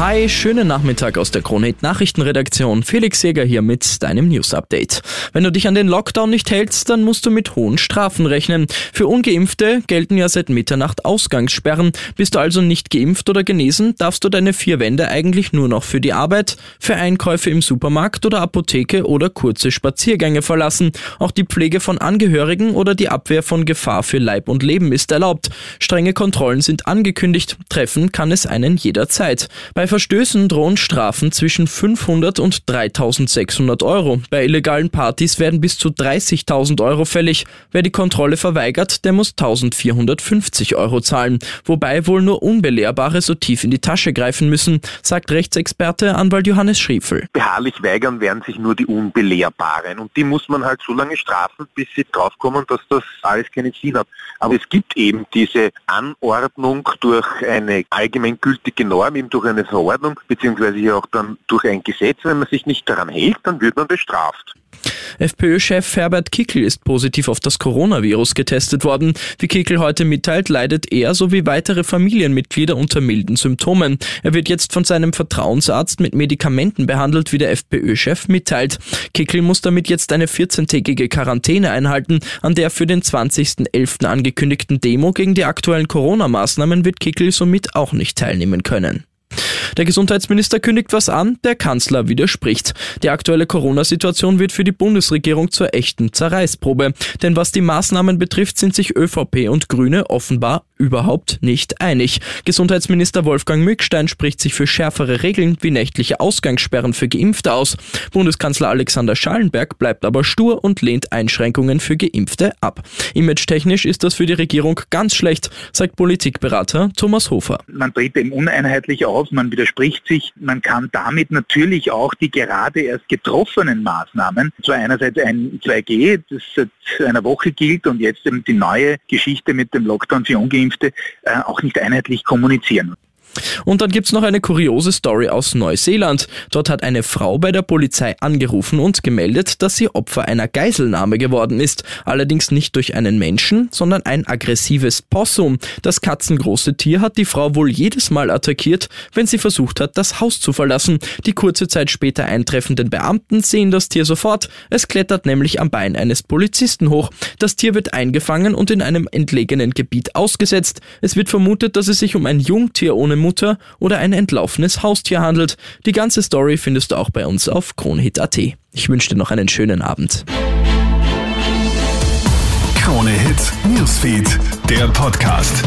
Hi, schönen Nachmittag aus der Kronhit Nachrichtenredaktion. Felix Jäger hier mit deinem News Update. Wenn du dich an den Lockdown nicht hältst, dann musst du mit hohen Strafen rechnen. Für Ungeimpfte gelten ja seit Mitternacht Ausgangssperren. Bist du also nicht geimpft oder genesen, darfst du deine vier Wände eigentlich nur noch für die Arbeit, für Einkäufe im Supermarkt oder Apotheke oder kurze Spaziergänge verlassen. Auch die Pflege von Angehörigen oder die Abwehr von Gefahr für Leib und Leben ist erlaubt. Strenge Kontrollen sind angekündigt. Treffen kann es einen jederzeit. Bei Verstößen drohen Strafen zwischen 500 und 3600 Euro. Bei illegalen Partys werden bis zu 30.000 Euro fällig. Wer die Kontrolle verweigert, der muss 1450 Euro zahlen. Wobei wohl nur Unbelehrbare so tief in die Tasche greifen müssen, sagt Rechtsexperte Anwalt Johannes Schriefel. Beharrlich weigern werden sich nur die Unbelehrbaren und die muss man halt so lange strafen, bis sie draufkommen, dass das alles keinen Sinn hat. Aber es gibt eben diese Anordnung durch eine allgemeingültige Norm, eben durch eine Verordnung, beziehungsweise hier auch dann durch ein Gesetz. Wenn man sich nicht daran hält, dann wird man bestraft. FPÖ-Chef Herbert Kickel ist positiv auf das Coronavirus getestet worden. Wie Kickel heute mitteilt, leidet er sowie weitere Familienmitglieder unter milden Symptomen. Er wird jetzt von seinem Vertrauensarzt mit Medikamenten behandelt, wie der FPÖ-Chef mitteilt. Kickel muss damit jetzt eine 14-tägige Quarantäne einhalten. An der für den 20.11. angekündigten Demo gegen die aktuellen Corona-Maßnahmen wird Kickel somit auch nicht teilnehmen können. Der Gesundheitsminister kündigt was an, der Kanzler widerspricht. Die aktuelle Corona-Situation wird für die Bundesregierung zur echten Zerreißprobe. Denn was die Maßnahmen betrifft, sind sich ÖVP und Grüne offenbar überhaupt nicht einig. Gesundheitsminister Wolfgang Mückstein spricht sich für schärfere Regeln wie nächtliche Ausgangssperren für Geimpfte aus. Bundeskanzler Alexander Schallenberg bleibt aber stur und lehnt Einschränkungen für Geimpfte ab. Image-technisch ist das für die Regierung ganz schlecht, sagt Politikberater Thomas Hofer. Man tritt eben uneinheitlich auf, man widerspricht sich. Man kann damit natürlich auch die gerade erst getroffenen Maßnahmen, zwar einerseits ein 2G, das seit einer Woche gilt und jetzt eben die neue Geschichte mit dem Lockdown für Ungeimpfte, äh, auch nicht einheitlich kommunizieren. Und dann gibt's noch eine kuriose Story aus Neuseeland. Dort hat eine Frau bei der Polizei angerufen und gemeldet, dass sie Opfer einer Geiselnahme geworden ist. Allerdings nicht durch einen Menschen, sondern ein aggressives Possum. Das katzengroße Tier hat die Frau wohl jedes Mal attackiert, wenn sie versucht hat, das Haus zu verlassen. Die kurze Zeit später eintreffenden Beamten sehen das Tier sofort. Es klettert nämlich am Bein eines Polizisten hoch. Das Tier wird eingefangen und in einem entlegenen Gebiet ausgesetzt. Es wird vermutet, dass es sich um ein Jungtier ohne Mutter oder ein entlaufenes Haustier handelt. Die ganze Story findest du auch bei uns auf kronhit.at. Ich wünsche dir noch einen schönen Abend. Krone Newsfeed, der Podcast.